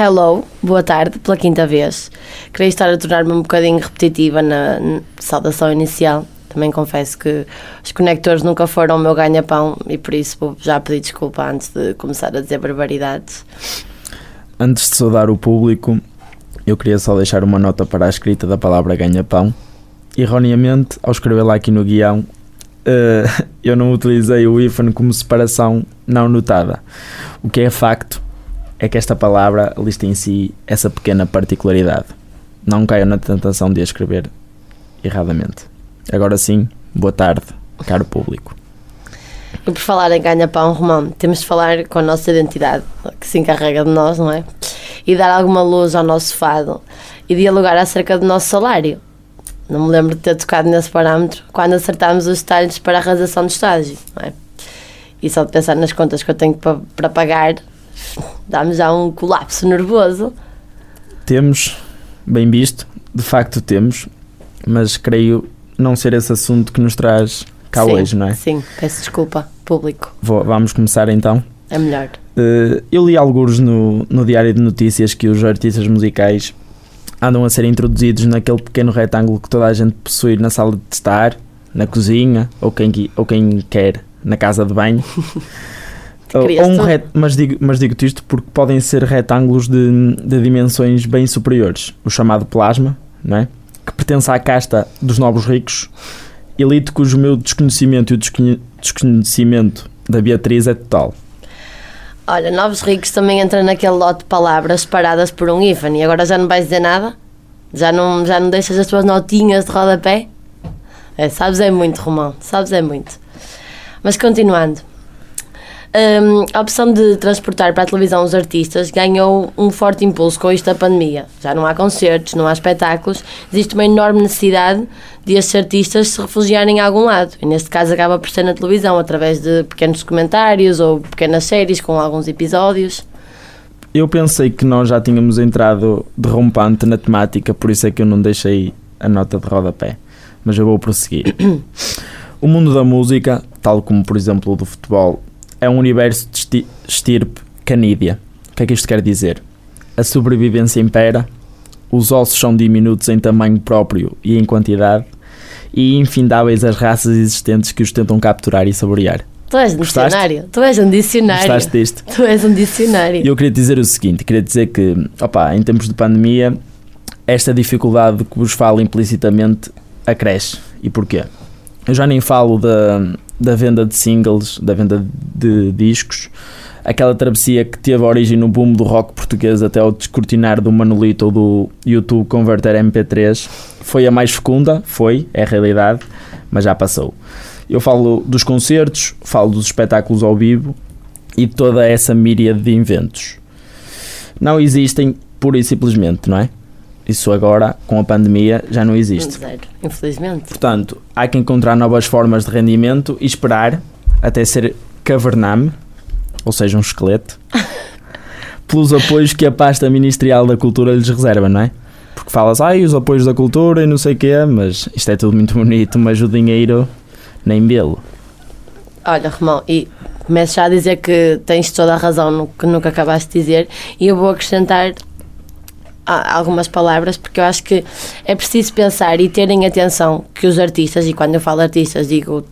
Hello, boa tarde, pela quinta vez. Queria estar a tornar-me um bocadinho repetitiva na, saudação inicial. Também confesso que os conectores nunca foram o meu ganha-pão e por isso vou já pedir desculpa antes de começar a dizer barbaridades. Antes de saudar o público, eu queria só deixar uma nota para a escrita da palavra ganha-pão. Erroneamente, ao escrever lá aqui no guião, uh, eu não utilizei o hífen como separação não notada. O que é facto é que esta palavra lista em si essa pequena particularidade. Não caia na tentação de a escrever erradamente. Agora sim, boa tarde, caro público. E por falar em ganha-pão, Romão, temos de falar com a nossa identidade, que se encarrega de nós, não é? E dar alguma luz ao nosso fado e dialogar acerca do nosso salário. Não me lembro de ter tocado nesse parâmetro quando acertámos os detalhes para a realização do estágio, não é? E só de pensar nas contas que eu tenho para pagar, dá-me já um colapso nervoso. Temos, bem visto, de facto temos, mas creio não ser esse assunto que nos traz cá sim, hoje, não é? Sim, peço desculpa, público. Vou, vamos começar então. É melhor. Uh, eu li alguns no, no Diário de Notícias que os artistas musicais andam a ser introduzidos naquele pequeno retângulo que toda a gente possui na sala de estar, na cozinha ou quem, ou quem quer na casa de banho. ou, ou um ret, mas digo mas digo isto porque podem ser retângulos de, de dimensões bem superiores, o chamado plasma, não é? que pertence à casta dos novos ricos, elite cujo meu desconhecimento e o desconhecimento da Beatriz é total. Olha, Novos Ricos também entra naquele lote de palavras separadas por um hífen e agora já não vais dizer nada? Já não, já não deixas as tuas notinhas de rodapé? É, sabes é muito, Romão, sabes é muito. Mas continuando, um, a opção de transportar para a televisão os artistas ganhou um forte impulso com isto da pandemia. Já não há concertos, não há espetáculos, existe uma enorme necessidade de estes artistas se refugiarem em algum lado. E neste caso acaba por ser na televisão, através de pequenos documentários ou pequenas séries com alguns episódios. Eu pensei que nós já tínhamos entrado derrompante na temática, por isso é que eu não deixei a nota de rodapé. Mas eu vou prosseguir. o mundo da música, tal como por exemplo o do futebol, é um universo de estirpe canídea. O que é que isto quer dizer? A sobrevivência impera, os ossos são diminutos em tamanho próprio e em quantidade, e infindáveis as raças existentes que os tentam capturar e saborear. Tu és um Gostaste? dicionário. Tu és um dicionário. Gostaste disto? Tu és um dicionário. E eu queria dizer o seguinte: queria dizer que, opa, em tempos de pandemia, esta dificuldade que vos falo implicitamente acresce. E porquê? Eu já nem falo da, da venda de singles, da venda de discos, aquela travessia que teve origem no boom do rock português até o descortinar do Manolito ou do YouTube converter MP3, foi a mais fecunda, foi, é a realidade, mas já passou. Eu falo dos concertos, falo dos espetáculos ao vivo e toda essa míriade de inventos. Não existem pura e simplesmente, não é? Isso agora, com a pandemia, já não existe. Zero, infelizmente. Portanto, há que encontrar novas formas de rendimento e esperar até ser cavername, ou seja, um esqueleto, pelos apoios que a pasta ministerial da cultura lhes reserva, não é? Porque falas, ai, os apoios da cultura e não sei o quê, mas isto é tudo muito bonito, mas o dinheiro nem belo. Olha, Romão, e começo já a dizer que tens toda a razão no que nunca acabaste de dizer, e eu vou acrescentar algumas palavras, porque eu acho que é preciso pensar e terem atenção que os artistas, e quando eu falo artistas digo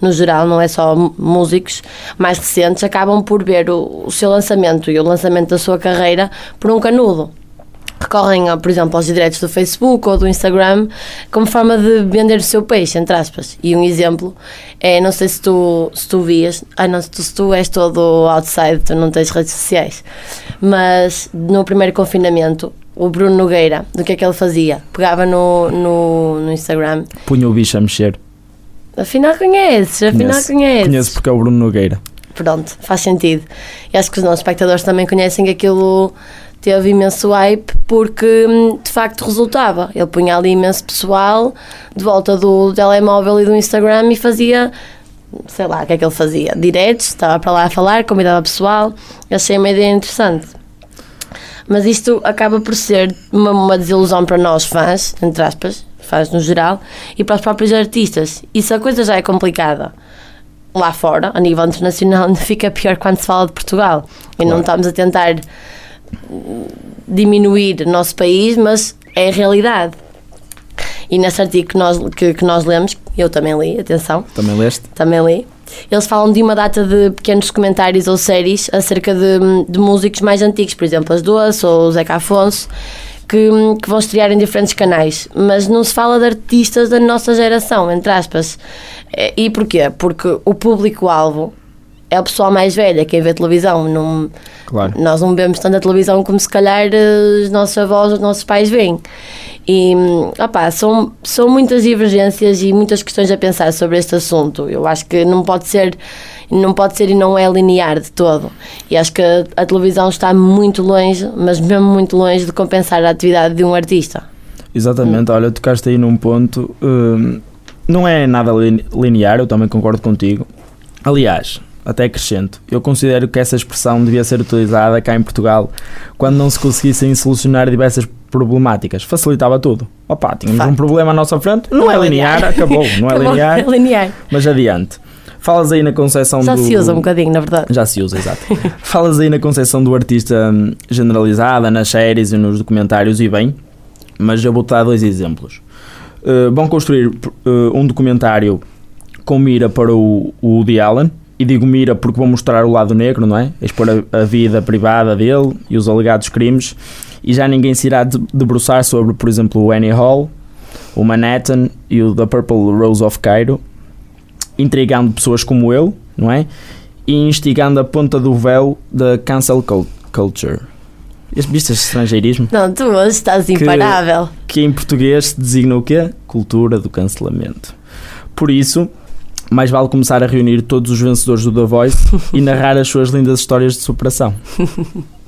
no geral, não é só músicos mais recentes, acabam por ver o, o seu lançamento e o lançamento da sua carreira por um canudo recorrem, por exemplo, aos direitos do Facebook ou do Instagram como forma de vender o seu peixe, entre aspas. E um exemplo é, não sei se tu, se tu vias, ah, não, se tu, se tu és todo outside, tu não tens redes sociais, mas no primeiro confinamento, o Bruno Nogueira, do que é que ele fazia? Pegava no, no, no Instagram. Punha o bicho a mexer. Afinal conheces, afinal conheces. Conheço porque é o Bruno Nogueira. Pronto, faz sentido. E acho que os nossos espectadores também conhecem aquilo teve imenso hype porque hum, de facto resultava. Ele punha ali imenso pessoal de volta do telemóvel e do Instagram e fazia, sei lá, o que é que ele fazia? Diretos, estava para lá a falar, convidava pessoal. Achei uma ideia interessante. Mas isto acaba por ser uma, uma desilusão para nós fãs, entre aspas, fãs no geral, e para os próprios artistas. E se a coisa já é complicada lá fora, a nível internacional, fica pior quando se fala de Portugal. E claro. não estamos a tentar diminuir nosso país, mas é a realidade. E nesse artigo que nós, que, que nós lemos, eu também li, atenção, Também leste? também li, eles falam de uma data de pequenos documentários ou séries acerca de, de músicos mais antigos, por exemplo, as Doce ou o Zeca Afonso, que, que vão estrear em diferentes canais, mas não se fala de artistas da nossa geração, entre aspas. Eh, E porquê? Porque o público-alvo é o pessoal mais velho, quem vê televisão. Não, Claro. nós não vemos tanta televisão como se calhar eh, os nossos avós, os nossos pais veem. E opá, são, são muitas divergências e muitas questões a pensar sobre este assunto. Eu acho que não pode ser, não pode ser e não é linear de todo. E acho que a, a televisão está muito longe, mas mesmo muito longe de compensar a atividade de um artista. Exatamente, olha, tocaste aí num ponto. hum, não é nada lin- linear, eu também concordo contigo. Aliás, até acrescento, eu considero que essa expressão devia ser utilizada cá em Portugal quando não se conseguissem solucionar diversas problemáticas. Facilitava tudo. Opa, tínhamos um Facto. problema à nossa frente, não, é linear, acabou, não é linear, é linear. mas adiante. Falas aí na concepção Já do. se usa um bocadinho, na verdade. Já se usa, exato. Falas aí na concepção do artista hum, generalizada, nas séries e nos documentários, e bem, mas eu vou-te dar dois exemplos. Uh, vão construir uh, um documentário com mira para o, o Woody Allen, e digo mira porque vão mostrar o lado negro, não é? Expor a, a vida privada dele e os alegados crimes, e já ninguém se irá de- debruçar sobre, por exemplo, o Annie Hall, o Manhattan e o The Purple Rose of Cairo, intrigando pessoas como eu, não é? E instigando a ponta do véu da cancel cul- culture. Viste este estrangeirismo? Não, tu hoje estás imparável. Que em português se designa o quê? Cultura do cancelamento. Por isso, mais vale começar a reunir todos os vencedores do The Voice e narrar as suas lindas histórias de superação.